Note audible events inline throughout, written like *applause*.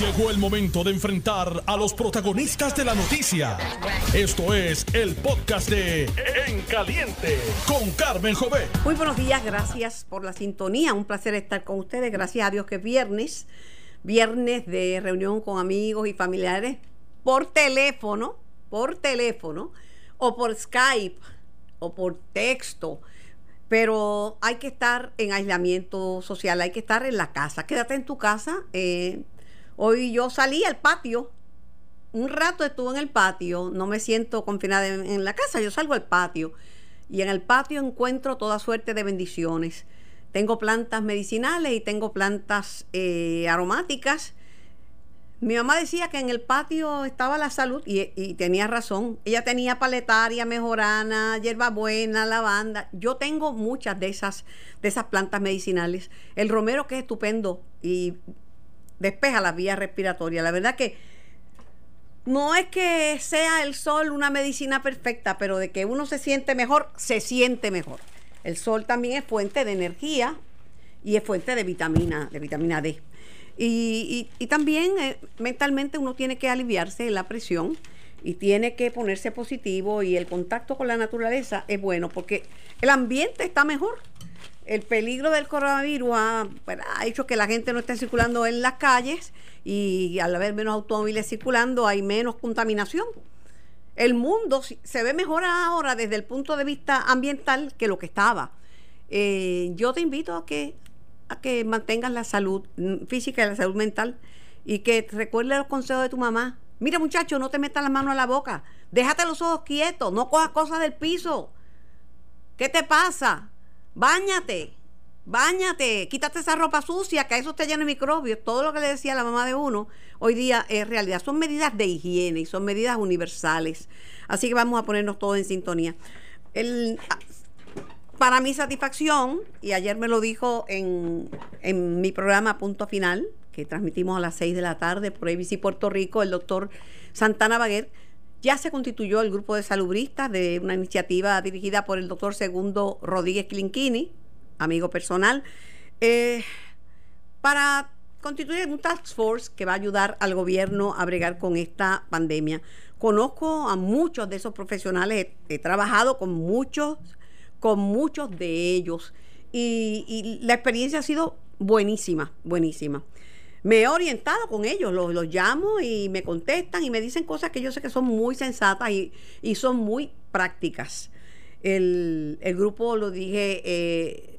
Llegó el momento de enfrentar a los protagonistas de la noticia. Esto es el podcast de En Caliente con Carmen Jové. Muy buenos días, gracias por la sintonía. Un placer estar con ustedes. Gracias a Dios que es viernes. Viernes de reunión con amigos y familiares por teléfono, por teléfono, o por Skype, o por texto. Pero hay que estar en aislamiento social, hay que estar en la casa. Quédate en tu casa. Eh, Hoy yo salí al patio, un rato estuve en el patio, no me siento confinada en, la casa, yo salgo al patio y en el patio encuentro toda suerte de bendiciones. Tengo plantas medicinales y tengo plantas eh, aromáticas. Mi mamá decía que en el patio estaba la salud y, y, tenía razón. Ella tenía paletaria, mejorana, hierbabuena, lavanda. Yo tengo muchas de esas, de esas plantas medicinales. El romero que es estupendo y despeja la vía respiratoria. La verdad que no es que sea el sol una medicina perfecta, pero de que uno se siente mejor, se siente mejor. El sol también es fuente de energía y es fuente de vitamina, de vitamina D. Y, también eh, mentalmente uno tiene que aliviarse la presión y tiene que ponerse positivo y el contacto con la naturaleza es bueno porque el ambiente está mejor el peligro del coronavirus ha, hecho que la gente no esté circulando en las calles y al haber menos automóviles circulando hay menos contaminación. El mundo se ve mejor ahora desde el punto de vista ambiental que lo que estaba. Eh, yo te invito a que, mantengas la salud mm, física y la salud mental y que recuerdes los consejos de tu mamá. Mira muchacho, no te metas la mano a la boca. Déjate los ojos quietos, no cojas cosas del piso. ¿Qué te pasa? Báñate, báñate, quítate esa ropa sucia, que a eso te llena de microbios. Todo lo que le decía la mamá de uno hoy día es realidad. Son medidas de higiene y son medidas universales. Así que vamos a ponernos todos en sintonía. El, para mi satisfacción, y ayer me lo dijo en, en mi programa Punto Final, que transmitimos a las 6 de la tarde por ABC Puerto Rico, el doctor Santana Baguer, ya se constituyó el grupo de salubristas de una iniciativa dirigida por el doctor Segundo Rodríguez Clinquini, amigo personal, eh, para constituir un task force que va a ayudar al gobierno a bregar con esta pandemia. Conozco a muchos de esos profesionales, he, trabajado con muchos, con muchos de ellos y, y la experiencia ha sido buenísima, buenísima me he orientado con ellos, los, llamo y me contestan y me dicen cosas que yo sé que son muy sensatas y, son muy prácticas. El, grupo, lo dije, eh,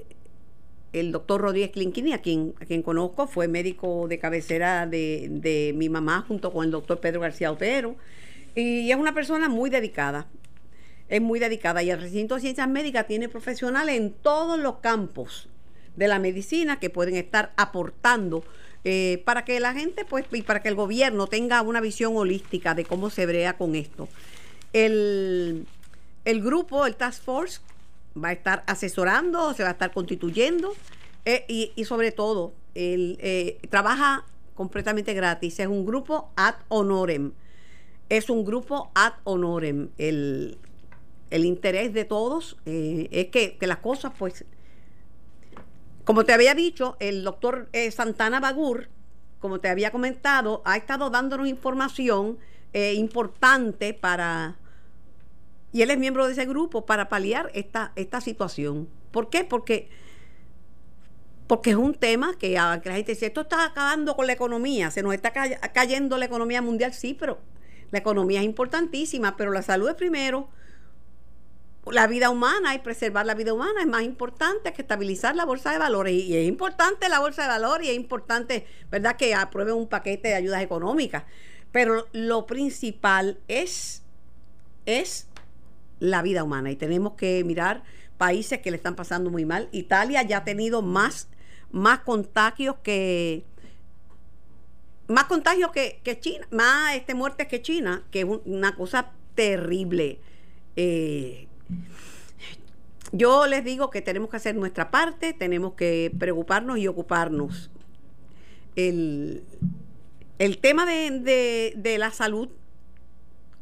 el doctor Rodríguez Clinquini, a quien, a quien conozco, fue médico de cabecera de, mi mamá junto con el doctor Pedro García Otero. Y es una persona muy dedicada, es muy dedicada. Y el recinto de ciencias médicas tiene profesionales en todos los campos de la medicina que pueden estar aportando eh, para que la gente, pues, y para que el gobierno tenga una visión holística de cómo se brea con esto. El, grupo, el Task Force, va a estar asesorando, se va a estar constituyendo eh, y, sobre todo, el, eh, trabaja completamente gratis. Es un grupo ad honorem. Es un grupo ad honorem. El, interés de todos es que, que las cosas, pues, como te había dicho, el doctor eh, Santana Bagur, como te había comentado, ha estado dándonos información eh, importante para, y él es miembro de ese grupo, para paliar esta, esta situación. ¿Por qué? Porque, porque es un tema que, la gente dice, esto está acabando con la economía, se nos está cayendo la economía mundial, sí, pero la economía es importantísima, pero la salud es primero la vida humana y preservar la vida humana es más importante que estabilizar la bolsa de valores. Y, es importante la bolsa de valores y es importante, ¿verdad?, que aprueben un paquete de ayudas económicas. Pero lo principal es, es la vida humana y tenemos que mirar países que le están pasando muy mal. Italia ya ha tenido más, más contagios que más contagios que, China, más este, muertes que China, que es una cosa terrible. Eh, yo les digo que tenemos que hacer nuestra parte, tenemos que preocuparnos y ocuparnos. El, tema de, la salud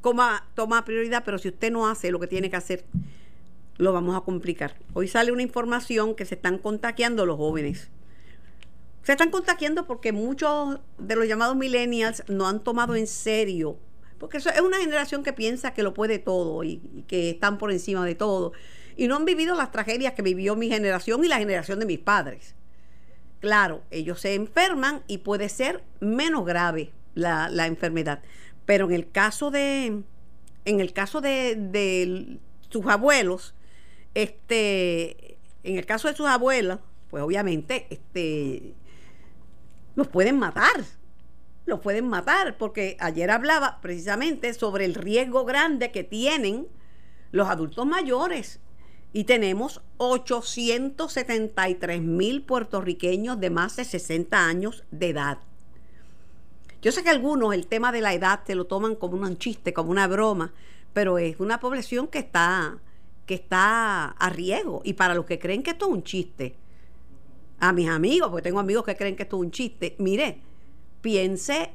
toma prioridad, pero si usted no hace lo que tiene que hacer, lo vamos a complicar. Hoy sale una información que se están contagiando los jóvenes. Se están contagiando porque muchos de los llamados millennials no han tomado en serio, porque eso es una generación que piensa que lo puede todo y, que están por encima de todo. Y no han vivido las tragedias que vivió mi generación y la generación de mis padres. Claro, ellos se enferman y puede ser menos grave la, la enfermedad. Pero en el caso de, en el caso de, de sus abuelos, este, en el caso de sus abuelos, pues obviamente, este, los pueden matar. Los pueden matar, porque ayer hablaba precisamente sobre el riesgo grande que tienen los adultos mayores. Y tenemos 873 mil puertorriqueños de más de 60 años de edad. Yo sé que algunos el tema de la edad se lo toman como un chiste, como una broma, pero es una población que está, que está a riesgo. Y para los que creen que esto es un chiste, a mis amigos, porque tengo amigos que creen que esto es un chiste, mire, piense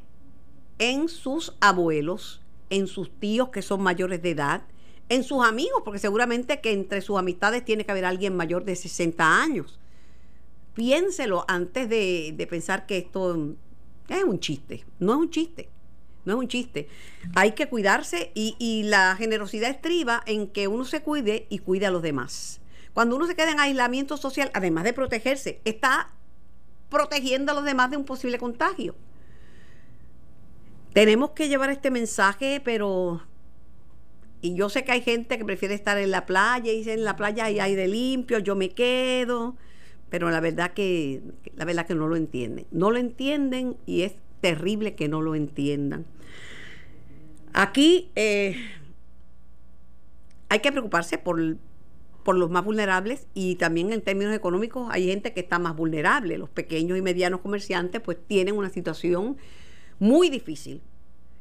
en sus abuelos, en sus tíos que son mayores de edad, en sus amigos, porque seguramente que entre sus amistades tiene que haber alguien mayor de 60 años. Piénselo antes de, pensar que esto es un chiste, no es un chiste, no es un chiste. Hay que cuidarse y, y la generosidad estriba en que uno se cuide y cuide a los demás. Cuando uno se queda en aislamiento social, además de protegerse, está protegiendo a los demás de un posible contagio. Tenemos que llevar este mensaje, pero... Y yo sé que hay gente que prefiere estar en la playa y dice en la playa hay aire limpio, yo me quedo, pero la verdad que la verdad que no lo entienden. No lo entienden y es terrible que no lo entiendan. Aquí eh, hay que preocuparse por, por los más vulnerables y también en términos económicos hay gente que está más vulnerable. Los pequeños y medianos comerciantes pues tienen una situación muy difícil.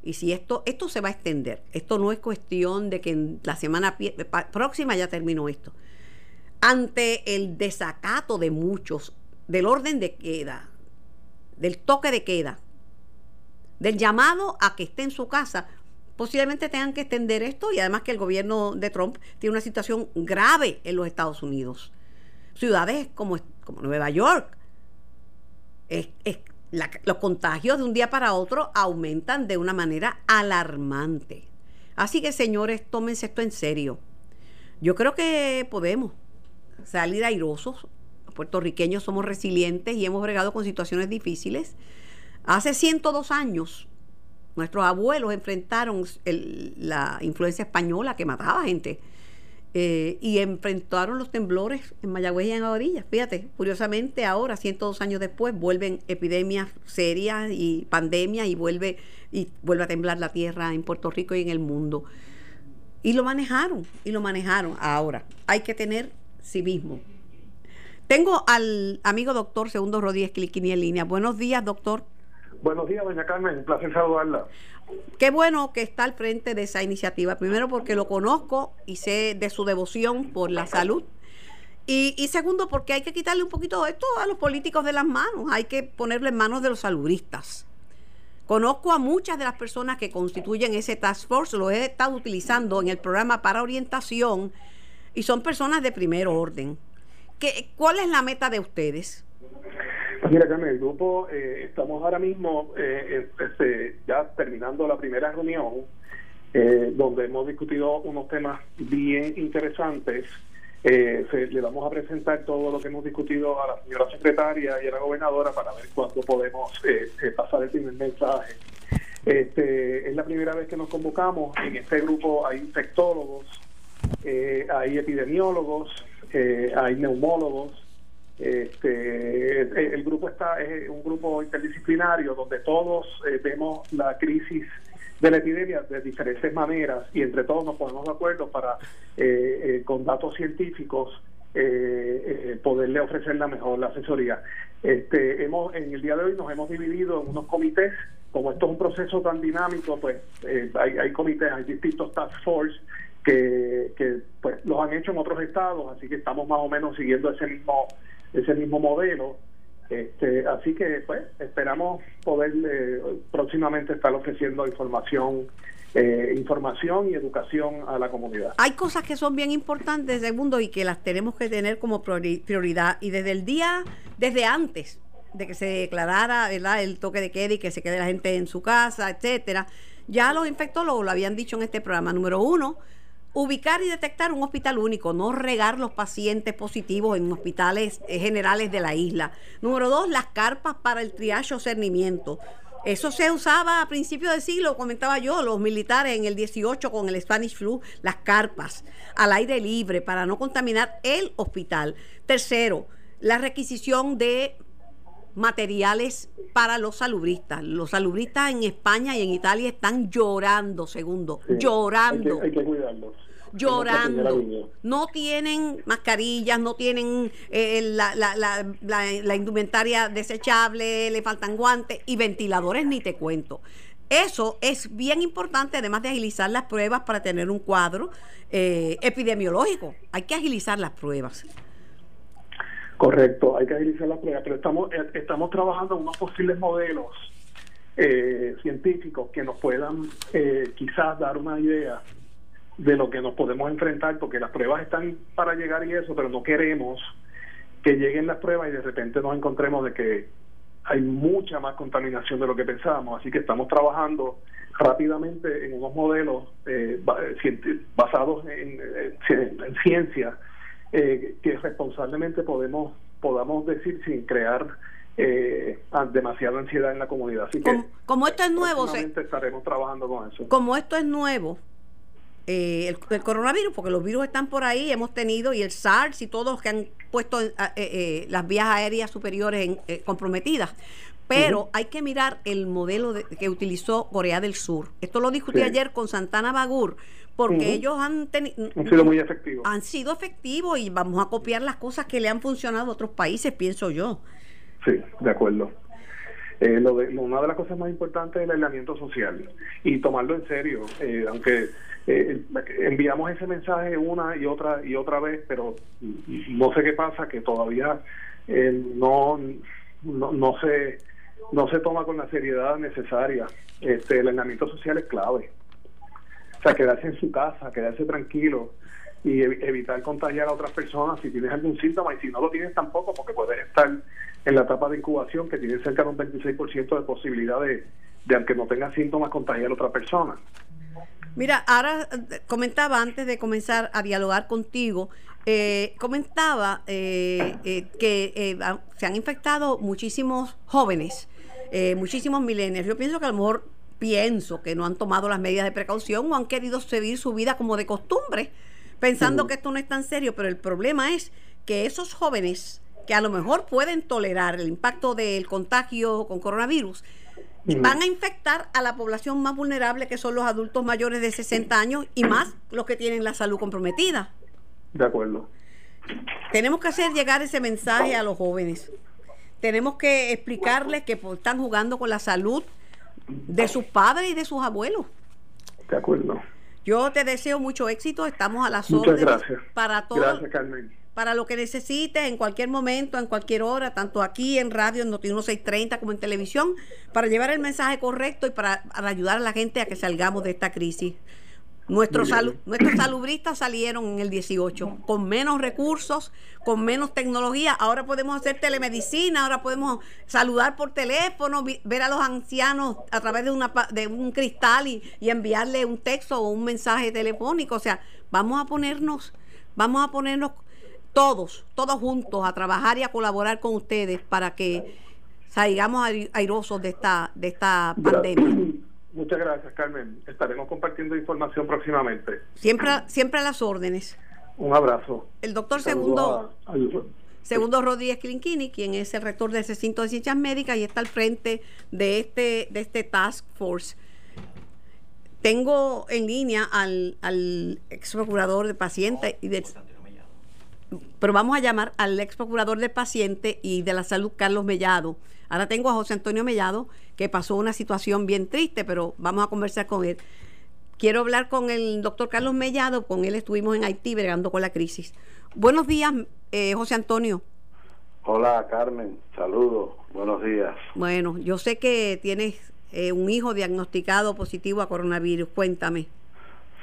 Y si esto, esto se va a extender, esto no es cuestión de que en la semana próxima ya terminó esto. Ante el desacato de muchos del orden de queda, del toque de queda, del llamado a que esté en su casa, posiblemente tengan que extender esto y además que el gobierno de Trump tiene una situación grave en los Estados Unidos. Ciudades como, como Nueva York, es, los contagios de un día para otro aumentan de una manera alarmante. Así que señores, tómense esto en serio. Yo creo que podemos salir airosos. Los puertorriqueños somos resilientes y hemos bregado con situaciones difíciles. Hace 102 años Nuestros abuelos enfrentaron la influencia española que mataba gente. Eh, y enfrentaron los temblores en Mayagüez y en Aguadilla. Fíjate, curiosamente ahora, 102 años después, vuelven epidemias serias y pandemias y vuelve, y vuelve a temblar la tierra en Puerto Rico y en el mundo. Y lo manejaron, y lo manejaron. Ahora, hay que tener civismo. Tengo al amigo doctor Segundo Rodríguez Cliquini en línea. Buenos días, doctor. Buenos días, doña Carmen. Un placer saludarla. Qué bueno que está al frente de esa iniciativa. Primero porque lo conozco y sé de su devoción por la salud. Y, segundo porque hay que quitarle un poquito esto a los políticos de las manos. Hay que ponerle en manos de los saludistas. Conozco a muchas de las personas que constituyen ese task force. Lo he estado utilizando en el programa para orientación y son personas de primer orden. ¿Qué, ¿Cuál es la meta de ustedes? Mira, Carmen, el grupo, eh, estamos ahora mismo eh, este, ya terminando la primera reunión, eh, donde hemos discutido unos temas bien interesantes. Se, le vamos a presentar todo lo que hemos discutido a la señora secretaria y a la gobernadora para ver cuándo podemos pasar el primer mensaje. Este, es la primera vez que nos convocamos. En este grupo hay infectólogos, hay epidemiólogos, hay neumólogos, este, el, grupo está es un grupo interdisciplinario donde todos eh, vemos la crisis de la epidemia de diferentes maneras y entre todos nos ponemos de acuerdo para, eh, eh, con datos científicos, poderle ofrecer la mejor asesoría. Este, hemos, en el día de hoy nos hemos dividido en unos comités. Como esto es un proceso tan dinámico, pues hay, hay comités, hay distintos task force que, que pues los han hecho en otros estados, así que estamos más o menos siguiendo ese mismo ese mismo modelo. Este, así que pues esperamos poder eh, próximamente estar ofreciendo información eh, información y educación a la comunidad. Hay cosas que son bien importantes, segundo, y que las tenemos que tener como prioridad. Y desde el día, desde antes, de que se declarara el toque de queda y que se quede la gente en su casa, etcétera, ya los infectólogos lo habían dicho en este programa. Número uno, ubicar y detectar un hospital único, no regar los pacientes positivos en hospitales eh, generales de la isla. Número dos, las carpas para el triaje o cernimiento. Eso se usaba a principios del siglo, comentaba yo, los militares en el 18 con el Spanish flu, las carpas al aire libre para no contaminar el hospital. Tercero, la requisición de materiales para los salubristas. Los salubristas en España y en Italia están llorando, segundo, llorando. Hay que, cuidarlos. Llorando. No tienen mascarillas, no tienen eh, la, la, la, la, indumentaria desechable, le faltan guantes y ventiladores, ni te cuento. Eso es bien importante, además de agilizar las pruebas para tener un cuadro eh, epidemiológico. Hay que agilizar las pruebas. Correcto, hay que agilizar las pruebas, pero estamos, eh, estamos trabajando en unos posibles modelos eh, científicos que nos puedan eh, quizás dar una idea de lo que nos podemos enfrentar, porque las pruebas están para llegar y eso, pero no queremos que lleguen las pruebas y de repente nos encontremos de que hay mucha más contaminación de lo que pensábamos, así que estamos trabajando rápidamente en unos modelos basados en, en ciencia eh, que responsablemente podemos podamos decir sin crear eh, demasiada ansiedad en la comunidad. Así que como, esto es nuevo, estaremos trabajando con eso. Como esto es nuevo, eh, el, coronavirus, porque los virus están por ahí, hemos tenido, y el SARS y todos que han puesto eh, las vías aéreas superiores comprometidas. Pero hay que mirar el modelo que utilizó Corea del Sur. Esto lo discutí ayer con Santana Bagur porque ellos han, han sido muy efectivos. Han sido efectivos y vamos a copiar las cosas que le han funcionado a otros países, pienso yo. Sí, de acuerdo. Eh, lo de, una de las cosas más importantes es el aislamiento social y tomarlo en serio, eh, aunque eh, enviamos ese mensaje una y otra y otra vez, pero no sé qué pasa, que todavía no, no, no, se, no se toma con la seriedad necesaria. Este, el aislamiento social es clave. O sea, quedarse en su casa, quedarse tranquilo y evitar contagiar a otras personas si tienes algún síntoma y si no lo tienes tampoco, porque puedes estar en la etapa de incubación que tiene cerca de un 26% de posibilidad de, aunque no tengas síntomas, contagiar a otra persona. Mira, ahora eh, comentaba antes de comenzar a dialogar contigo, eh, comentaba eh, que se han infectado muchísimos jóvenes, muchísimos milenios. Yo pienso que a lo mejor pienso que no han tomado las medidas de precaución o han querido seguir su vida como de costumbre, pensando que esto no es tan serio, pero el problema es que esos jóvenes que a lo mejor pueden tolerar el impacto del contagio con coronavirus, van a infectar a la población más vulnerable que son los adultos mayores de 60 años y más los que tienen la salud comprometida. De acuerdo. Tenemos que hacer llegar ese mensaje a los jóvenes. Tenemos que explicarles que están jugando con la salud de sus padres y de sus abuelos. De acuerdo. Yo te deseo mucho éxito, estamos a las Muchas gracias. para todo. Gracias, Carmen. Para lo que necesites en cualquier momento, en cualquier hora, tanto aquí en radio, en Noti 1630 como en televisión, para llevar el mensaje correcto y para ayudar a la gente a que salgamos de esta crisis. Nuestros, nuestros salubristas salieron en el 18 con menos recursos, con menos tecnología. Ahora podemos hacer telemedicina, ahora podemos saludar por teléfono, ver a los ancianos a través de, una, de un cristal y, y enviarle un texto o un mensaje telefónico. O sea, vamos a ponernos, vamos a ponernos todos, todos juntos a trabajar y a colaborar con ustedes para que salgamos airosos de esta, de esta pandemia. *clears throat* Muchas gracias, Carmen. Estaremos compartiendo información próximamente. Siempre, siempre a las órdenes. Un abrazo. El doctor Segundo, Segundo Rodríguez Clinquini, quien es el rector del recinto de ciencias médicas y está al frente de este, de este task force. Tengo en línea al, al ex procurador de pacientes y de, pero vamos a llamar al ex procurador de paciente y de la salud, Carlos Mellado. Ahora tengo a José Antonio Mellado, que pasó una situación bien triste, pero vamos a conversar con él. Quiero hablar con el doctor Carlos Mellado, con él estuvimos en Haití bregando con la crisis. Buenos días, eh, José Antonio. Hola, Carmen, saludos, buenos días. Bueno, yo sé que tienes eh, un hijo diagnosticado positivo a coronavirus, cuéntame.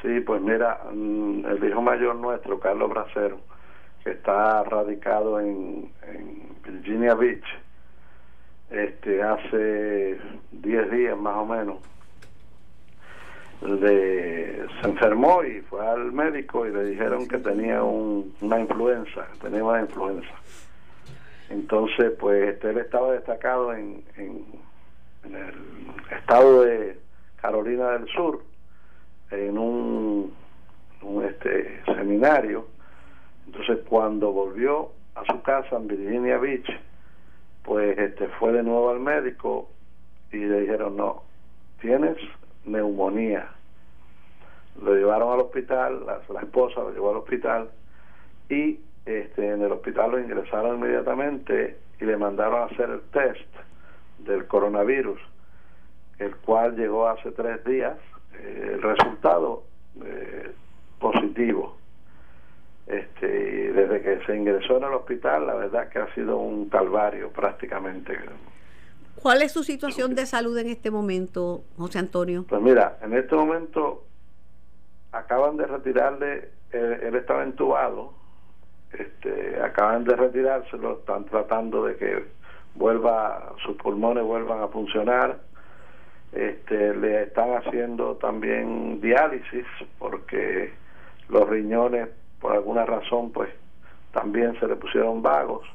Sí, pues mira, mm, el hijo mayor nuestro, Carlos Bracero, está radicado en Virginia Beach, este hace 10 días más o menos se enfermó y fue al médico y le dijeron que tenía una influenza, tenía una influenza. Entonces, pues este, él estaba destacado en, en, el estado de Carolina del Sur, en un, un este, seminario. Entonces, cuando volvió a su casa en Virginia Beach, pues este, fue de nuevo al médico y le dijeron, no, tienes neumonía. Lo llevaron al hospital, la, esposa lo llevó al hospital y este, en el hospital lo ingresaron inmediatamente y le mandaron a hacer el test del coronavirus, el cual llegó hace tres días, eh, el resultado eh, positivo. Este, desde que se ingresó en el hospital, la verdad que ha sido un calvario prácticamente. ¿Cuál es su situación de salud en este momento, José Antonio? Pues mira, en este momento acaban de retirarle, él, estaba entubado, este, acaban de retirárselo, están tratando de que vuelva, sus pulmones vuelvan a funcionar, este, le están haciendo también diálisis porque los riñones por alguna razón pues también se le pusieron vagos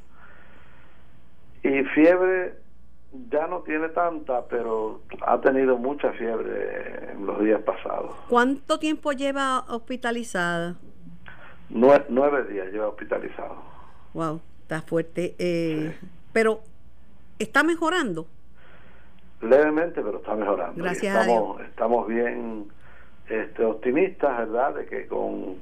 y fiebre ya no tiene tanta, pero ha tenido mucha fiebre en los días pasados. ¿Cuánto tiempo lleva hospitalizada? Nueve, días lleva hospitalizado. Wow, está fuerte. Eh, pero, ¿está mejorando? Levemente, pero está mejorando. Gracias estamos, a Dios. Estamos bien este, optimistas, ¿verdad? De que con.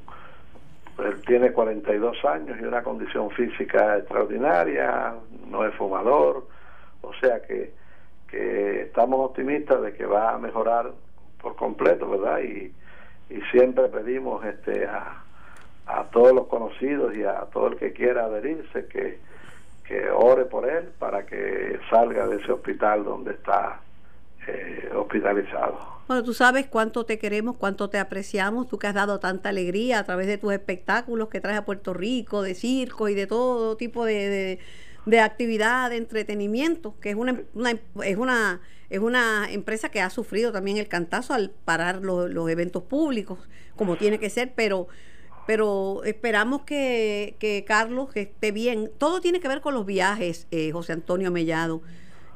Él tiene 42 años y una condición física extraordinaria, no es fumador o sea que, que estamos optimistas de que va a mejorar por completo, ¿verdad? Y, y siempre pedimos este a, a todos los conocidos y a todo el que quiera adherirse que, que ore por él para que salga de ese hospital donde está eh, hospitalizado. Bueno, tú sabes cuánto te queremos, cuánto te apreciamos, tú que has dado tanta alegría a través de tus espectáculos que traes a Puerto Rico, de circo y de todo tipo de de actividad, de entretenimiento, que es una, es una es una empresa que ha sufrido también el cantazo al parar los eventos públicos, como tiene que ser, pero pero esperamos que, que, Carlos esté bien. Todo tiene que ver con los viajes, eh, José Antonio Mellado.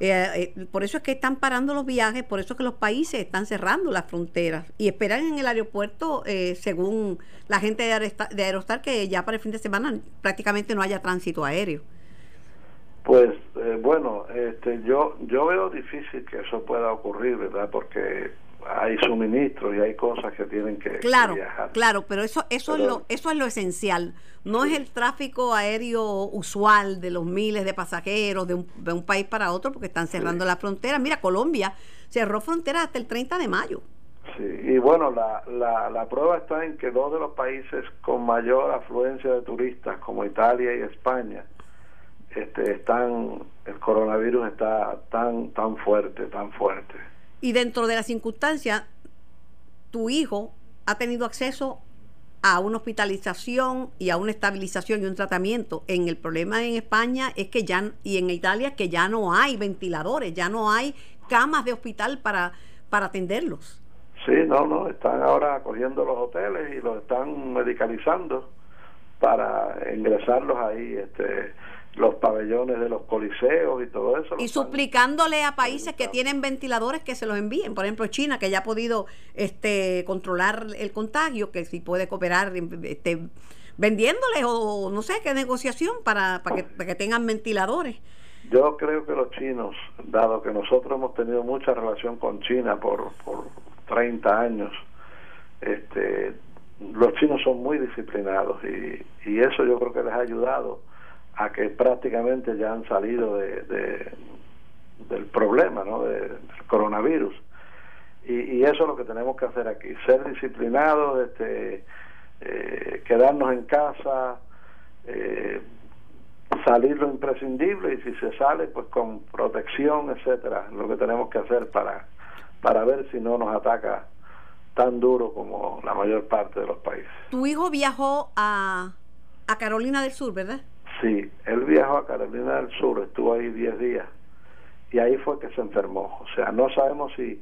Eh, eh, por eso es que están parando los viajes, por eso es que los países están cerrando las fronteras y esperan en el aeropuerto, según la gente de de Aerostar, que ya para el fin de semana prácticamente no haya tránsito aéreo. Pues eh, bueno, este, yo yo veo difícil que eso pueda ocurrir, ¿verdad? Porque hay suministros y hay cosas que tienen que, claro, viajar. Claro, pero eso eso es lo eso es lo esencial. No es el tráfico aéreo usual de los miles de pasajeros de un, de un país para otro porque están cerrando la frontera. Mira, Colombia cerró fronteras hasta el 30 de mayo. Sí, y bueno, la, la, la prueba está en que dos de los países con mayor afluencia de turistas, como Italia y España, este, están, el coronavirus está tan, tan fuerte, tan fuerte. Y dentro de las circunstancias, tu hijo ha tenido acceso a una hospitalización y a una estabilización y un tratamiento. En el problema en España es que ya y en Italia que ya no hay ventiladores, ya no hay camas de hospital para para atenderlos. Sí, no, no, están ahora cogiendo los hoteles y los están medicalizando para ingresarlos ahí este los pabellones de los coliseos y todo eso. Y suplicándole a países que tienen ventiladores que se los envíen. Por ejemplo, China, que ya ha podido este, controlar el contagio, que si puede cooperar este, vendiéndoles o no sé qué negociación para, para, que, para que tengan ventiladores. Yo creo que los chinos, dado que nosotros hemos tenido mucha relación con China por, por 30 años, este, los chinos son muy disciplinados y, y eso yo creo que les ha ayudado a que prácticamente ya han salido de, del problema ¿no? del coronavirus. Y, y, eso es lo que tenemos que hacer aquí, ser disciplinados, este, eh, quedarnos en casa, eh, salir lo imprescindible y si se sale, pues con protección, etcétera, lo que tenemos que hacer para, para ver si no nos ataca tan duro como la mayor parte de los países. Tu hijo viajó a, a Carolina del Sur, ¿verdad? Sí, él viajó a Carolina del Sur, estuvo ahí 10 días y ahí fue que se enfermó. O sea, no sabemos si,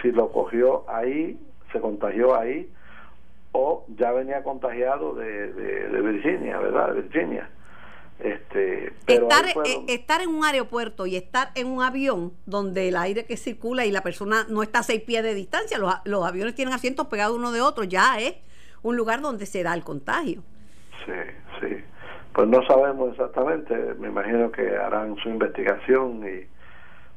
si lo cogió ahí, se contagió ahí, o ya venía contagiado de, de, Virginia, ¿verdad? De Virginia. Este, estar, eh, estar en un aeropuerto y estar en un avión donde el aire que circula y la persona no está a seis pies de distancia, los, los aviones tienen asientos pegados uno de otro, ya es un lugar donde se da el contagio. Sí. Pues no sabemos exactamente, me imagino que harán su investigación y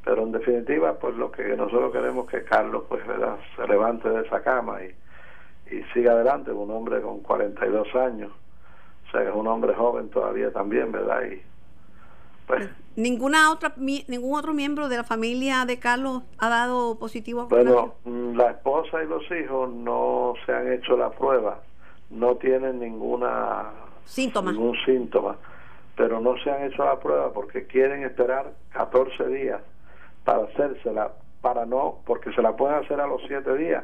pero en definitiva pues lo que nosotros queremos que Carlos pues ¿verdad? se levante de esa cama y, y siga adelante, un hombre con 42 años, o sea que es un hombre joven todavía también, ¿verdad? Y pues ninguna otra ningún otro miembro de la familia de Carlos ha dado positivo a bueno la esposa y los hijos no se han hecho la prueba no tienen ninguna síntoma ningún síntoma pero no se han hecho la prueba porque quieren esperar 14 días para hacérsela para no porque se la pueden hacer a los 7 días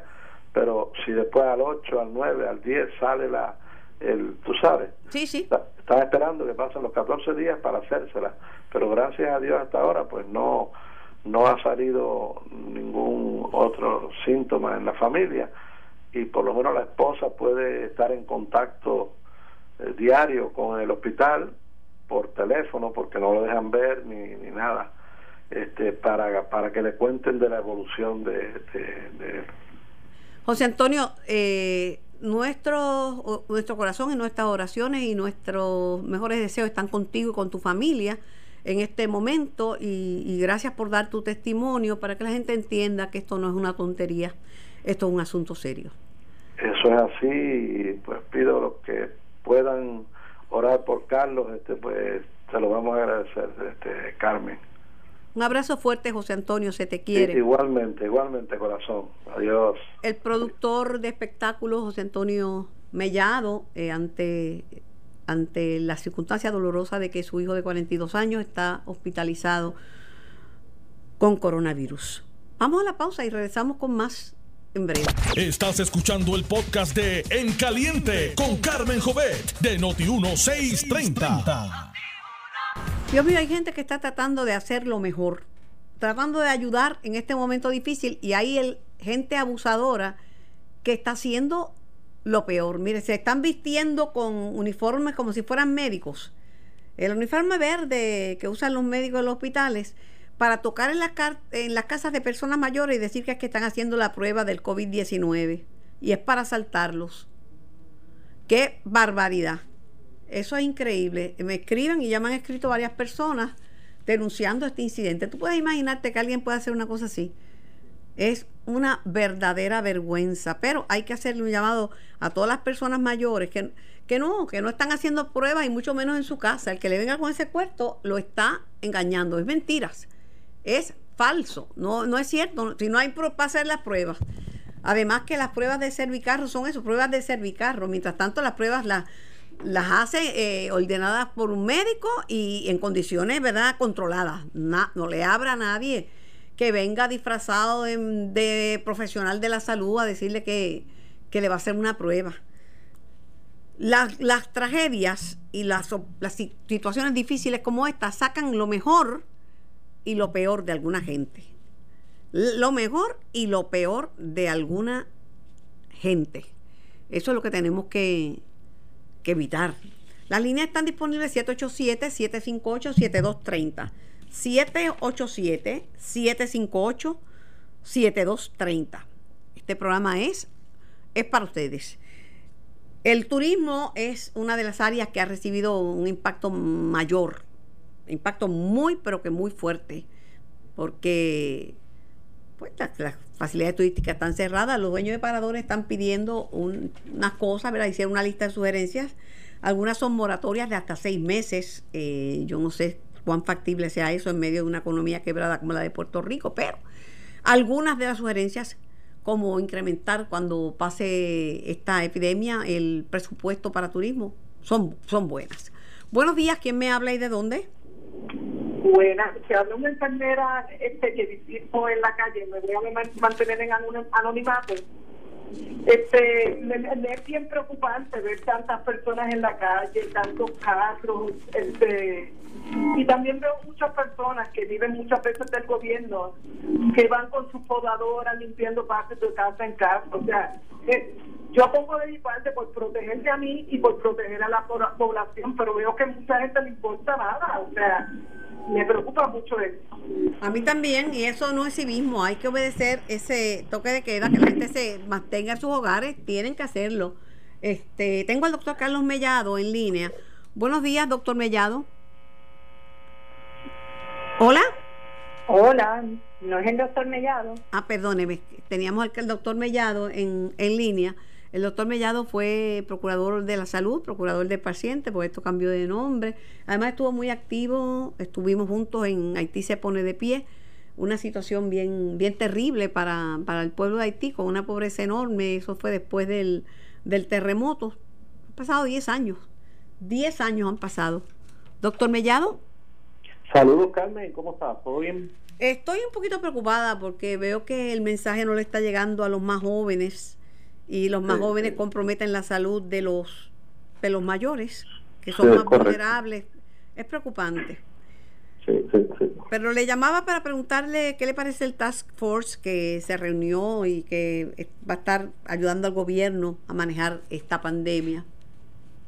pero si después al 8 al 9 al 10 sale la el, tú sabes. Sí, sí. Están esperando que pasen los 14 días para hacérsela, pero gracias a Dios hasta ahora pues no no ha salido ningún otro síntoma en la familia y por lo menos la esposa puede estar en contacto eh, diario con el hospital por teléfono porque no lo dejan ver ni, ni nada este para para que le cuenten de la evolución de, de, de José Antonio eh, nuestro, nuestro corazón y nuestras oraciones y nuestros mejores deseos están contigo y con tu familia en este momento y, gracias por dar tu testimonio para que la gente entienda que esto no es una tontería, esto es un asunto serio. Eso es así y pues pido los que puedan orar por Carlos, este pues se lo vamos a agradecer, este Carmen. Un abrazo fuerte, José Antonio, se te quiere. igualmente, igualmente, corazón. Adiós. El productor de espectáculos, José Antonio Mellado, eh, ante, ante la circunstancia dolorosa de que su hijo de 42 años está hospitalizado con coronavirus. Vamos a la pausa y regresamos con más en breve. Estás escuchando el podcast de En Caliente con Carmen Jovet de Noti1630. Dios mío, hay gente que está tratando de hacer lo mejor, tratando de ayudar en este momento difícil y hay el, gente abusadora que está haciendo lo peor. Mire, se están vistiendo con uniformes como si fueran médicos. El uniforme verde que usan los médicos en los hospitales para tocar en, en las casas de personas mayores y decir que es que están haciendo la prueba del COVID-19 y es para asaltarlos. ¡Qué barbaridad! Eso es increíble. Me escriben y ya me han escrito varias personas denunciando este incidente. Tú puedes imaginarte que alguien pueda hacer una cosa así. Es una verdadera vergüenza, pero hay que hacerle un llamado a todas las personas mayores que, que no, que no están haciendo pruebas y mucho menos en su casa. El que le venga con ese cuarto lo está engañando. Es mentiras. Es falso. No, no es cierto. Si no hay para hacer las pruebas. Además que las pruebas de cervicarro son eso, pruebas de cervicarro. Mientras tanto, las pruebas las las hace eh, ordenadas por un médico y en condiciones, ¿verdad?, controladas. no le abra a nadie que venga disfrazado de, profesional de la salud a decirle que, le va a hacer una prueba. Las, las tragedias y las, las situaciones difíciles como esta sacan lo mejor y lo peor de alguna gente. Lo mejor y lo peor de alguna gente. Eso es lo que tenemos que, evitar. Las líneas están disponibles 787-758-7230. 787-758-7230. Este programa es para ustedes. El turismo es una de las áreas que ha recibido un impacto mayor, impacto muy, pero que muy fuerte, porque pues, las, facilidades turísticas están cerradas, los dueños de paradores están pidiendo unas cosas, ¿verdad? Hicieron una lista de sugerencias, algunas son moratorias de hasta seis meses, eh, yo no sé cuán factible sea eso en medio de una economía quebrada como la de Puerto Rico, pero algunas de las sugerencias como incrementar cuando pase esta epidemia el presupuesto para turismo son, son buenas. Buenos días, ¿quién me habla y de dónde? Buena, se habla una enfermera este, que visito en la calle, me voy a mantener en anonimato. Este, me, es bien preocupante ver tantas personas en la calle, tantos carros, este, y también veo muchas personas que viven muchas veces del gobierno, que van con su podadora limpiando partes de casa en casa. O sea, eh, yo pongo de mi parte por protegerme a mí y por proteger a la po- población, pero veo que mucha gente le importa nada. O sea, me preocupa mucho eso. A mí también, y eso no es civismo, hay que obedecer ese toque de queda, que la gente se mantenga en sus hogares, tienen que hacerlo. Este, tengo al doctor Carlos Mellado en línea. Buenos días, doctor Mellado. Hola. Hola, ¿no es el doctor Mellado? Ah, perdóneme, teníamos al, al doctor Mellado en, en línea. El doctor Mellado fue procurador de la salud, procurador del paciente, porque esto cambió de nombre. Además estuvo muy activo, estuvimos juntos en Haití se pone de pie, una situación bien, bien terrible para, para el pueblo de Haití, con una pobreza enorme. Eso fue después del, del terremoto. Han pasado 10 años, 10 años han pasado. Doctor Mellado. Saludos, Carmen, ¿cómo estás? ¿Todo bien? Estoy un poquito preocupada porque veo que el mensaje no le está llegando a los más jóvenes y los más Sí, jóvenes comprometen la salud de los de los mayores que son Sí, más correcto. vulnerables. Es preocupante. Sí, sí, sí. Pero le llamaba para preguntarle qué le parece el task force que se reunió y que va a estar ayudando al gobierno a manejar esta pandemia.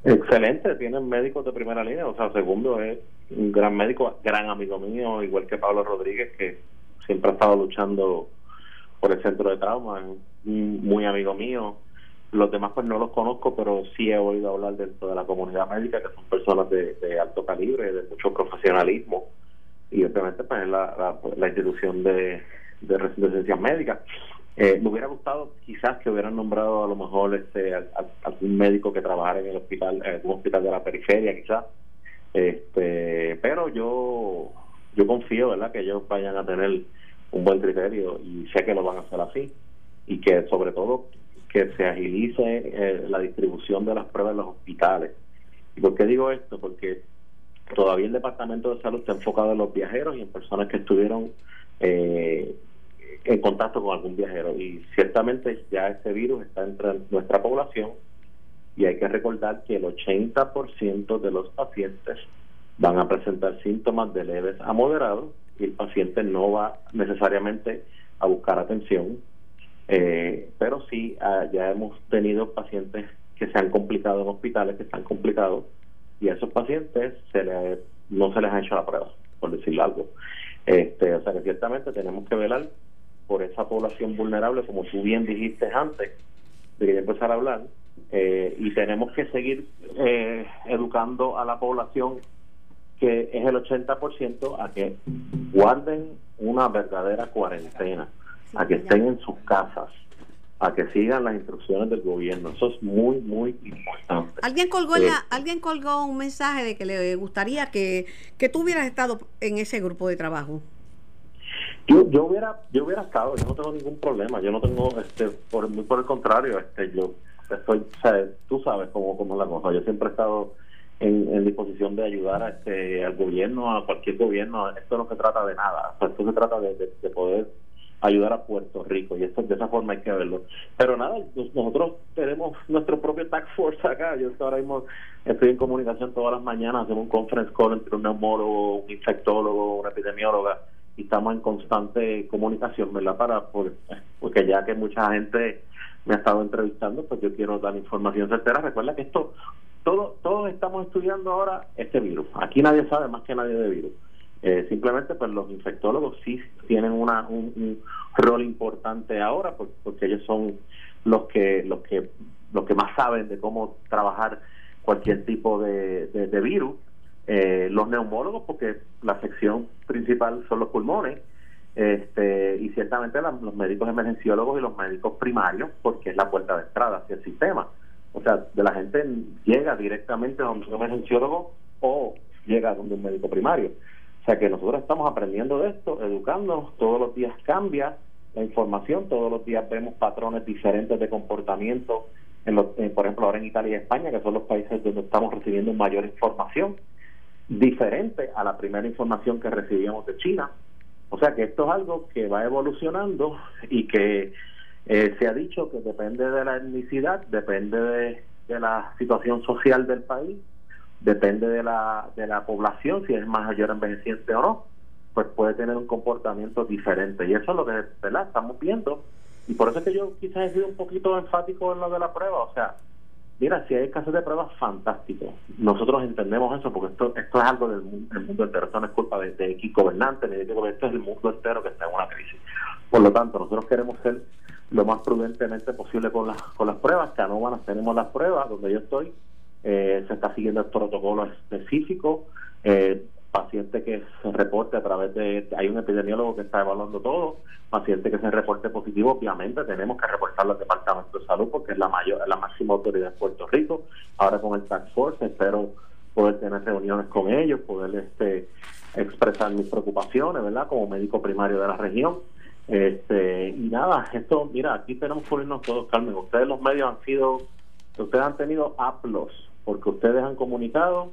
Excelente, tienen médicos de primera línea. O sea, Segundo es un gran médico, gran amigo mío, igual que Pablo Rodríguez, que siempre ha estado luchando por el centro de trauma, muy amigo mío. Los demás pues no los conozco, pero sí he oído hablar dentro de la comunidad médica, que son personas de, alto calibre, de mucho profesionalismo, y obviamente pues es la, la, la institución de, de residencias médicas. Eh, me hubiera gustado quizás que hubieran nombrado a lo mejor este al- al- algún médico que trabajara en el hospital, en algún hospital de la periferia quizás, este, pero yo yo confío, ¿verdad? Que ellos vayan a tener un buen criterio y sé que lo van a hacer así y que sobre todo que se agilice eh, la distribución de las pruebas en los hospitales. ¿Y por qué digo esto? Porque todavía el Departamento de Salud está enfocado en los viajeros y en personas que estuvieron eh, en contacto con algún viajero. Y ciertamente ya este virus está entre nuestra población y hay que recordar que el 80% de los pacientes van a presentar síntomas de leves a moderados y el paciente no va necesariamente a buscar atención. Eh, pero sí, ah, ya hemos tenido pacientes que se han complicado en hospitales, que están complicados, y a esos pacientes se le, no se les ha hecho la prueba, por decirlo algo. Este, o sea que ciertamente tenemos que velar por esa población vulnerable, como tú bien dijiste antes de que yo a hablar, eh, y tenemos que seguir eh, educando a la población que es el 80% a que guarden una verdadera cuarentena, a que estén en sus casas, a que sigan las instrucciones del gobierno. Eso es muy, muy importante. Alguien colgó, Eh, la- alguien colgó un mensaje de que le gustaría que, que tú hubieras estado en ese grupo de trabajo. Yo, yo hubiera yo hubiera estado, yo no tengo ningún problema, yo no tengo, este por, muy por el contrario, este yo estoy, o sea, tú sabes cómo, cómo es la cosa, yo siempre he estado en, en disposición de ayudar a este, al gobierno, a cualquier gobierno, esto no se trata de nada, esto se trata de, de- de poder ayudar a Puerto Rico y esto de esa forma hay que verlo. Pero nada, nos- nosotros tenemos nuestro propio task force acá, yo ahora mismo estoy en comunicación todas las mañanas, hacemos un conference call entre un neumólogo, un infectólogo, una epidemióloga y estamos en constante comunicación, ¿verdad? Para por- porque ya que mucha gente me ha estado entrevistando, pues yo quiero dar información certera. Recuerda que esto, todo, todos estamos estudiando ahora este virus. Aquí nadie sabe más que nadie de virus. Eh, simplemente, pues los infectólogos sí tienen una, un, rol importante ahora, por- porque ellos son los que, los que, los que más saben de cómo trabajar cualquier tipo de, de- virus. Eh, los neumólogos, porque la sección principal son los pulmones, este, y ciertamente los médicos emergenciólogos y los médicos primarios, porque es la puerta de entrada hacia el sistema. O sea, de la gente llega directamente a un emergenciólogo o llega a donde un médico primario. O sea que nosotros estamos aprendiendo de esto, educándonos, todos los días cambia la información, todos los días vemos patrones diferentes de comportamiento, en los, en, por ejemplo ahora en Italia y España, que son los países donde estamos recibiendo mayor información, diferente a la primera información que recibíamos de China. O sea que esto es algo que va evolucionando y que Eh, se ha dicho que depende de la etnicidad, depende de, de la situación social del país, depende de la, de la población, si es mayor envejeciente o no, pues puede tener un comportamiento diferente. Y eso es lo que estamos viendo. Y por eso es que yo quizás he sido un poquito enfático en lo de la prueba. O sea, mira, si hay escasez de pruebas, fantástico. Nosotros entendemos eso porque esto esto es algo del mundo, entero. Esto no es culpa de, X gobernantes, ni de esto es el mundo entero que está en una crisis. Por lo tanto, nosotros queremos ser lo más prudentemente posible con las, con las pruebas. No tenemos las pruebas donde yo estoy eh, se está siguiendo el protocolo específico. Eh, paciente que se reporte a través de, hay un epidemiólogo que está evaluando todo, paciente que se reporte positivo, obviamente tenemos que reportarlo al Departamento de Salud porque es la mayor, la máxima autoridad de Puerto Rico. Ahora con el Task Force espero poder tener reuniones con ellos, poder este expresar mis preocupaciones, ¿verdad? Como médico primario de la región. Este, y nada, esto, mira, aquí tenemos que unirnos todos, Carmen. Ustedes los medios han sido, ustedes han tenido aplos porque ustedes han comunicado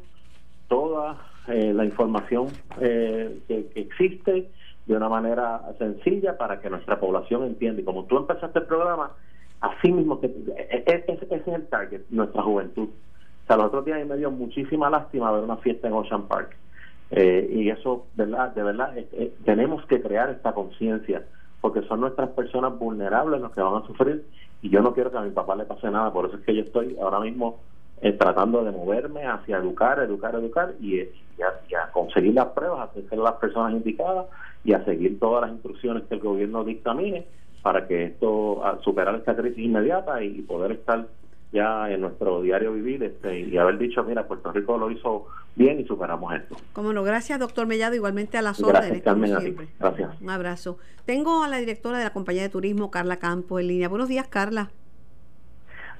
toda eh, la información eh, que, existe de una manera sencilla para que nuestra población entienda. Y como tú empezaste el programa, así mismo que e, e, ese es el target, nuestra juventud. O sea, los otros días me dio muchísima lástima ver una fiesta en Ocean Park. Eh, y eso, ¿verdad? de verdad, tenemos que crear esta conciencia, porque son nuestras personas vulnerables los que van a sufrir. Y yo no quiero que a mi papá le pase nada, por eso es que yo estoy ahora mismo eh, tratando de moverme hacia educar, educar, educar y, a, conseguir las pruebas, a hacer las personas indicadas y a seguir todas las instrucciones que el gobierno dictamine para que esto, superar esta crisis inmediata y poder estar ya en nuestro diario vivir este, y haber dicho, mira, Puerto Rico lo hizo bien y superamos esto. Como no, gracias doctor Mellado, igualmente a las órdenes. Gracias. Un abrazo. Tengo a la directora de la compañía de turismo, Carla Campo, en línea. Buenos días, Carla.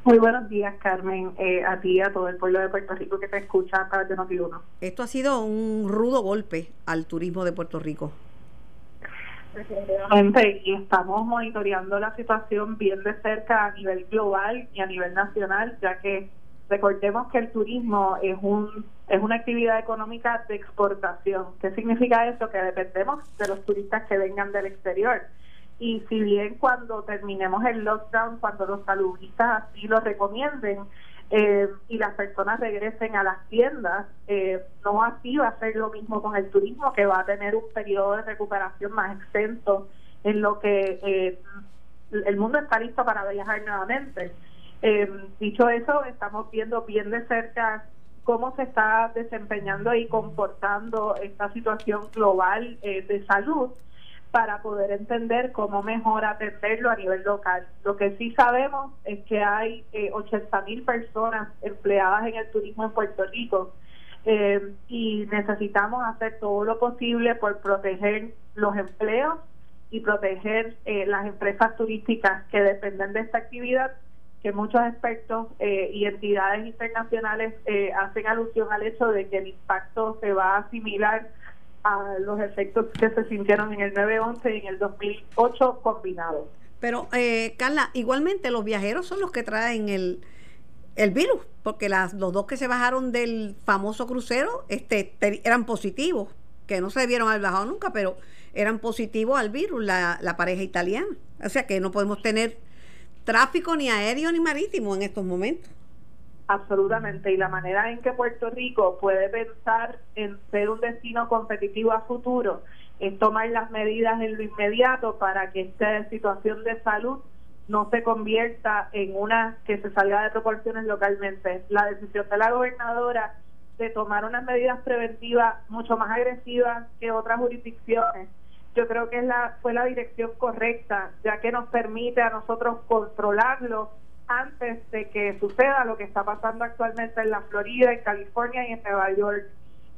Muy buenos días, Carmen, eh, a ti, a todo el pueblo de Puerto Rico que te escucha a través de noti Esto ha sido un rudo golpe al turismo de Puerto Rico. y estamos monitoreando la situación bien de cerca a nivel global y a nivel nacional, ya que recordemos que el turismo es un es una actividad económica de exportación. ¿Qué significa eso? Que dependemos de los turistas que vengan del exterior y si bien cuando terminemos el lockdown, cuando los saludistas así lo recomienden eh, y las personas regresen a las tiendas, eh, no así va a ser lo mismo con el turismo, que va a tener un periodo de recuperación más extenso en lo que eh, el mundo está listo para viajar nuevamente. dicho eso, estamos viendo bien de cerca cómo se está desempeñando y comportando esta situación global de salud para poder entender cómo mejor atenderlo a nivel local. Lo que sí sabemos es que hay eh, 80 mil personas empleadas en el turismo en Puerto Rico eh, y necesitamos hacer todo lo posible por proteger los empleos y proteger eh, las empresas turísticas que dependen de esta actividad que muchos expertos eh, y entidades internacionales hacen alusión al hecho de que el impacto se va a asimilar a los efectos que se sintieron en el 9-11 y en el 2008 combinados. Pero, eh, Carla, igualmente los viajeros son los que traen el, el virus, porque las, los dos que se bajaron del famoso crucero este, eran positivos, que no se debieron haber bajado nunca, pero eran positivos al virus, la, la pareja italiana. O sea que no podemos tener tráfico ni aéreo ni marítimo en estos momentos. Absolutamente, y la manera en que Puerto Rico puede pensar en ser un destino competitivo a futuro es tomar las medidas en lo inmediato para que esta situación de salud no se convierta en una que se salga de proporciones localmente. La decisión de la gobernadora de tomar unas medidas preventivas mucho más agresivas que otras jurisdicciones, yo creo que es la, fue la dirección correcta, ya que nos permite a nosotros controlarlo antes de que suceda lo que está pasando actualmente en la Florida, en California y en Nueva York.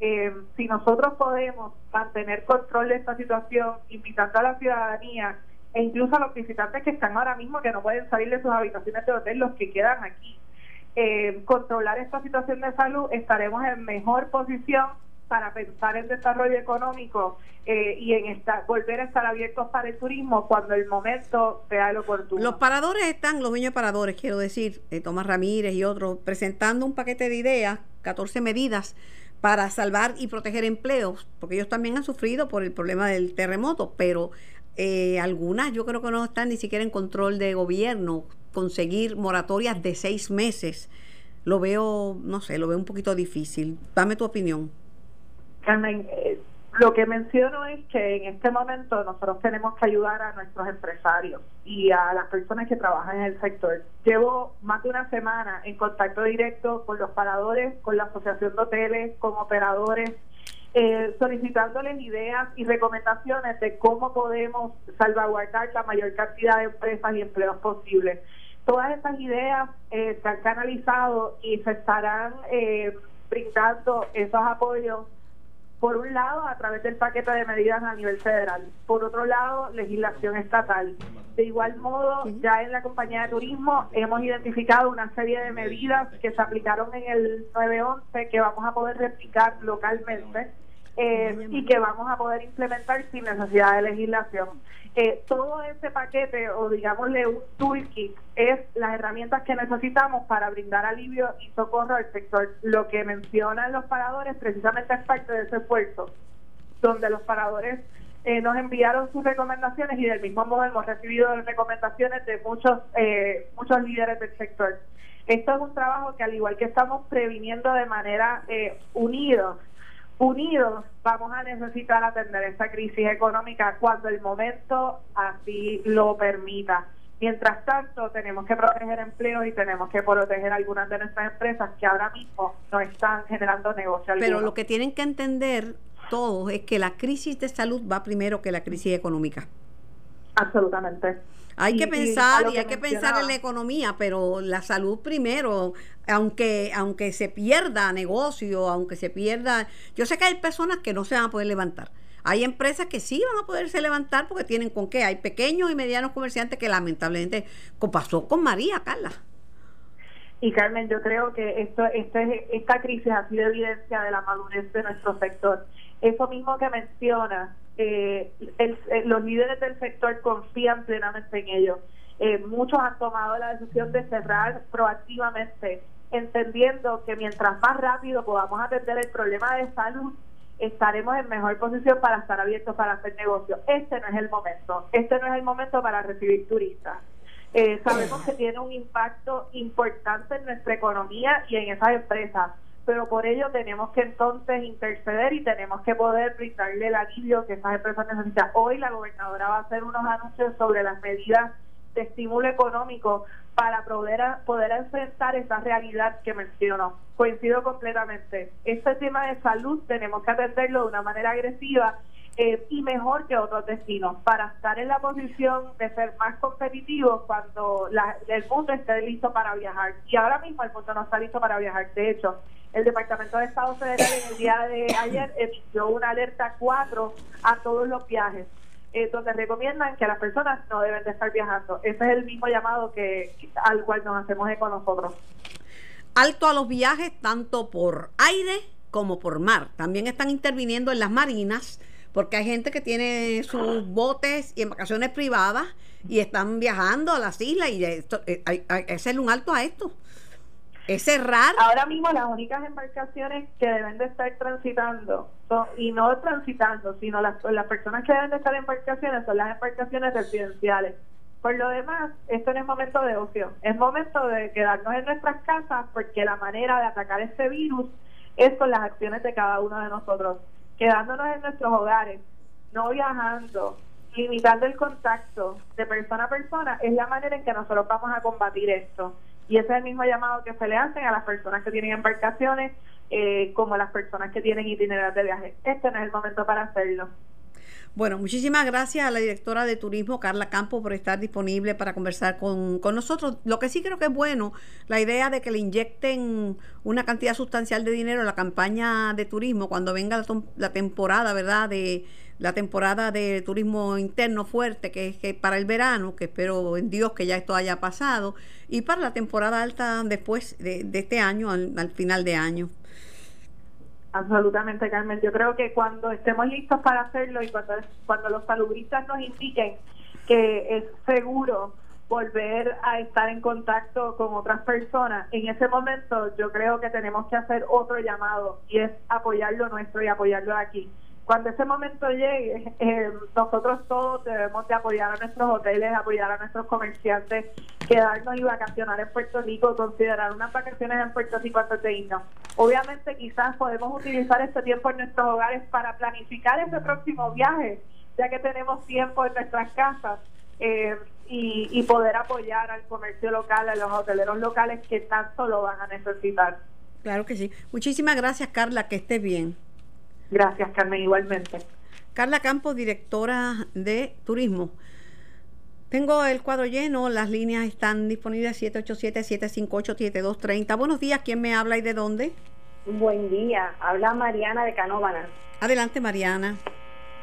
Eh, si nosotros podemos mantener control de esta situación, invitando a la ciudadanía e incluso a los visitantes que están ahora mismo, que no pueden salir de sus habitaciones de hotel, los que quedan aquí, eh, controlar esta situación de salud, estaremos en mejor posición para pensar en desarrollo económico eh, y en volver a estar abiertos para el turismo cuando el momento sea el oportuno. Los paradores están, los dueños paradores, quiero decir, eh, Tomás Ramírez y otros, presentando un paquete de ideas, 14 medidas para salvar y proteger empleos, porque ellos también han sufrido por el problema del terremoto, pero eh, algunas yo creo que no están ni siquiera en control de gobierno. Conseguir moratorias de seis meses, lo veo, no sé, lo veo un poquito difícil. Dame tu opinión. Carmen, eh, lo que menciono es que en este momento nosotros tenemos que ayudar a nuestros empresarios y a las personas que trabajan en el sector. Llevo más de una semana en contacto directo con los paradores, con la Asociación de Hoteles, con operadores, eh, solicitándoles ideas y recomendaciones de cómo podemos salvaguardar la mayor cantidad de empresas y empleos posibles. Todas estas ideas eh, se han canalizado y se estarán eh, brindando esos apoyos por un lado, a través del paquete de medidas a nivel federal, por otro lado, legislación estatal. De igual modo, ya en la compañía de turismo hemos identificado una serie de medidas que se aplicaron en el 911 que vamos a poder replicar localmente eh, y que vamos a poder implementar sin necesidad de legislación. Eh, todo ese paquete, o digámosle un toolkit, es las herramientas que necesitamos para brindar alivio y socorro al sector. Lo que mencionan los paradores precisamente es parte de ese esfuerzo, donde los paradores eh, nos enviaron sus recomendaciones y del mismo modo hemos recibido recomendaciones de muchos, eh, muchos líderes del sector. Esto es un trabajo que al igual que estamos previniendo de manera eh, unidos, unidos vamos a necesitar atender esta crisis económica cuando el momento así lo permita. Mientras tanto, tenemos que proteger empleos y tenemos que proteger algunas de nuestras empresas que ahora mismo no están generando negocios. Pero lo que tienen que entender todos es que la crisis de salud va primero que la crisis económica. Absolutamente. Hay que pensar y, hay que pensar en la economía, pero la salud primero, aunque aunque se pierda negocio, aunque se pierda, yo sé que hay personas que no se van a poder levantar. Hay empresas que sí van a poderse levantar porque tienen con qué. Hay pequeños y medianos comerciantes que lamentablemente pasó con María, Carla. Y Carmen, yo creo que esto, este, esta crisis ha sido evidencia de la madurez de nuestro sector. Eso mismo que menciona eh, eh, los líderes del sector confían plenamente en ellos. Eh, muchos han tomado la decisión de cerrar proactivamente, entendiendo que mientras más rápido podamos atender el problema de salud, estaremos en mejor posición para estar abiertos para hacer negocio. Este no es el momento, este no es el momento para recibir turistas. Eh, sabemos que tiene un impacto importante en nuestra economía y en esas empresas pero por ello tenemos que entonces interceder y tenemos que poder brindarle el alivio que esas empresas necesitan. Hoy la gobernadora va a hacer unos anuncios sobre las medidas de estímulo económico para poder, poder enfrentar esa realidad que menciono. Coincido completamente. Este tema de salud tenemos que atenderlo de una manera agresiva eh, y mejor que otros destinos para estar en la posición de ser más competitivos cuando el mundo esté listo para viajar. Y ahora mismo el mundo no está listo para viajar. De hecho, el Departamento de Estado Federal en el día de ayer emitió una alerta 4 a todos los viajes. Eh, donde recomiendan que las personas no deben de estar viajando. Ese es el mismo llamado que al cual nos hacemos con nosotros. Alto a los viajes tanto por aire como por mar. También están interviniendo en las marinas porque hay gente que tiene sus botes y embarcaciones privadas y están viajando a las islas y esto, eh, hay, que hacerle un alto a esto. Es cerrar. Ahora mismo las únicas embarcaciones que deben de estar transitando, son, y no transitando, sino las, las personas que deben de estar en embarcaciones son las embarcaciones residenciales. Por lo demás, esto no es momento de ocio, es momento de quedarnos en nuestras casas porque la manera de atacar este virus es con las acciones de cada uno de nosotros quedándonos en nuestros hogares, no viajando, limitando el contacto de persona a persona, es la manera en que nosotros vamos a combatir esto. Y ese es el mismo llamado que se le hacen a las personas que tienen embarcaciones, eh, como a las personas que tienen itinerarios de viaje. Este no es el momento para hacerlo. Bueno, muchísimas gracias a la directora de turismo, Carla Campo, por estar disponible para conversar con, nosotros. Lo que sí creo que es bueno, la idea de que le inyecten una cantidad sustancial de dinero a la campaña de turismo cuando venga la, temporada, ¿verdad? De la temporada de turismo interno fuerte, que es que para el verano, que espero en Dios que ya esto haya pasado, y para la temporada alta después de, este año, al final de año. Absolutamente, Carmen. Yo creo que cuando estemos listos para hacerlo y cuando, los salubristas nos indiquen que es seguro volver a estar en contacto con otras personas, en ese momento yo creo que tenemos que hacer otro llamado y es apoyar lo nuestro y apoyarlo aquí. Cuando ese momento llegue, eh, nosotros todos debemos de apoyar a nuestros hoteles, apoyar a nuestros comerciantes, quedarnos y vacacionar en Puerto Rico, considerar unas vacaciones en Puerto Rico antes de irnos. Obviamente quizás podemos utilizar este tiempo en nuestros hogares para planificar ese próximo viaje, ya que tenemos tiempo en nuestras casas. Eh, y, y poder apoyar al comercio local, a los hoteleros locales que tanto lo van a necesitar. Claro que sí. Muchísimas gracias, Carla, que esté bien. Gracias, Carmen, igualmente. Carla Campos, directora de turismo. Tengo el cuadro lleno, las líneas están disponibles 787-758-7230. Buenos días, ¿quién me habla y de dónde? Buen día, habla Mariana de Canóvana. Adelante, Mariana.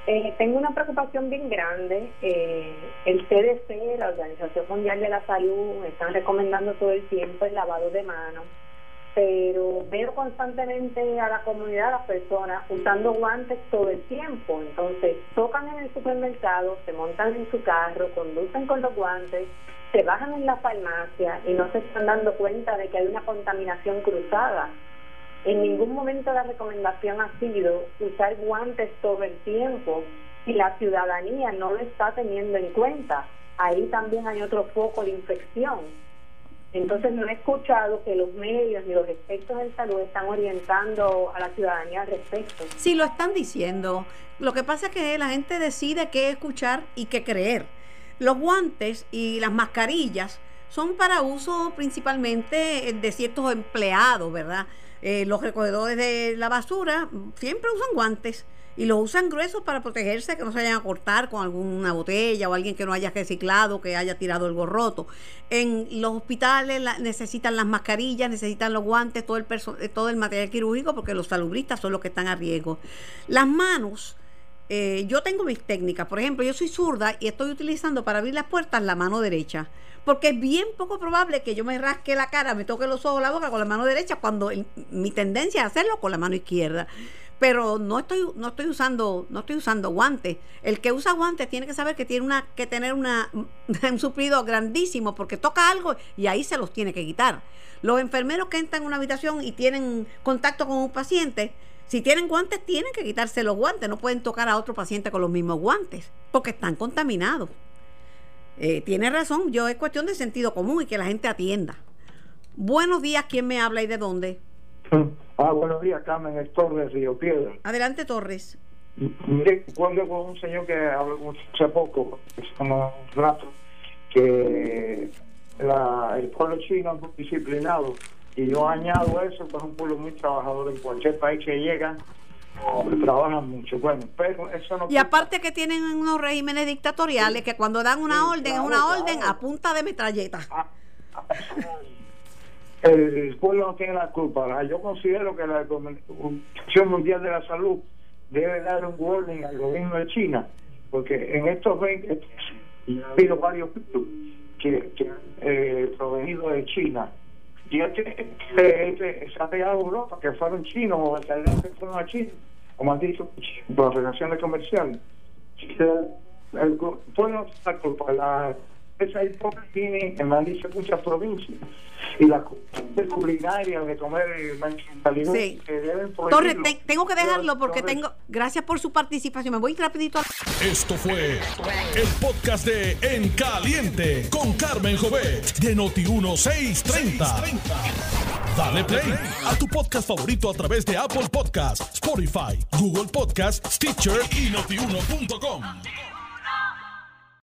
Eh, tengo una preocupación bien grande. Eh, el CDC, la Organización Mundial de la Salud, están recomendando todo el tiempo el lavado de manos pero veo constantemente a la comunidad, a las personas, usando guantes todo el tiempo. Entonces, tocan en el supermercado, se montan en su carro, conducen con los guantes, se bajan en la farmacia y no se están dando cuenta de que hay una contaminación cruzada. En ningún momento la recomendación ha sido usar guantes todo el tiempo y la ciudadanía no lo está teniendo en cuenta. Ahí también hay otro foco de infección entonces no he escuchado que los medios ni los expertos en salud están orientando a la ciudadanía al respecto. Sí, lo están diciendo. Lo que pasa es que la gente decide qué escuchar y qué creer. Los guantes y las mascarillas son para uso principalmente de ciertos empleados, ¿verdad? Eh, los recogedores de la basura siempre usan guantes y los usan gruesos para protegerse, que no se vayan a cortar con alguna botella o alguien que no haya reciclado, que haya tirado el gorroto. En los hospitales necesitan las mascarillas, necesitan los guantes, todo el, eh, todo el material quirúrgico, porque los salubristas son los que están a riesgo. Las manos. Eh, yo tengo mis técnicas, por ejemplo, yo soy zurda y estoy utilizando para abrir las puertas la mano derecha, porque es bien poco probable que yo me rasque la cara, me toque los ojos, la boca con la mano derecha, cuando mi tendencia es hacerlo con la mano izquierda pero no estoy no estoy usando no estoy usando guantes. El que usa guantes tiene que saber que tiene una que tener una *laughs* un suplido grandísimo porque toca algo y ahí se los tiene que quitar. Los enfermeros que entran en una habitación y tienen contacto con un paciente si tienen guantes tienen que quitarse los guantes. No pueden tocar a otro paciente con los mismos guantes porque están contaminados. Eh, tiene razón yo es cuestión de sentido común y que la gente atienda. Buenos días quién me habla y de dónde Ah, buenos días, Carmen, es Torres, Río Piedra. Adelante, Torres. Mire, cuando con un señor que habló hace poco, hace un rato, que el pueblo chino es muy disciplinado. Y yo añado eso, que es un pueblo muy trabajador en cualquier país que llega, trabajan mucho. Bueno, pero eso no. Y aparte que tienen unos regímenes dictatoriales que cuando dan una orden, es una orden a punta de metralleta. Ah, ah, el pueblo no tiene la culpa. Yo considero que la Organización Mundial de la Salud debe dar un warning al gobierno de China, porque en estos 20 ha habido varios que, que eh, provenido de China. Y este, este, se ha pegado Europa, que fueron chinos o que fueron a China, como han dicho, por relaciones comerciales. El, pueblo no tiene la culpa. Esa en Madrid muchas provincias. Y la culinaria de comer sí. Torres, tengo que dejarlo porque tengo gracias por su participación. Me voy rapidito esto fue el podcast de En Caliente con Carmen Jovet de Noti 1630 dale play a tu podcast favorito a través de Apple Podcasts Spotify Google Podcasts Stitcher y notiuno.com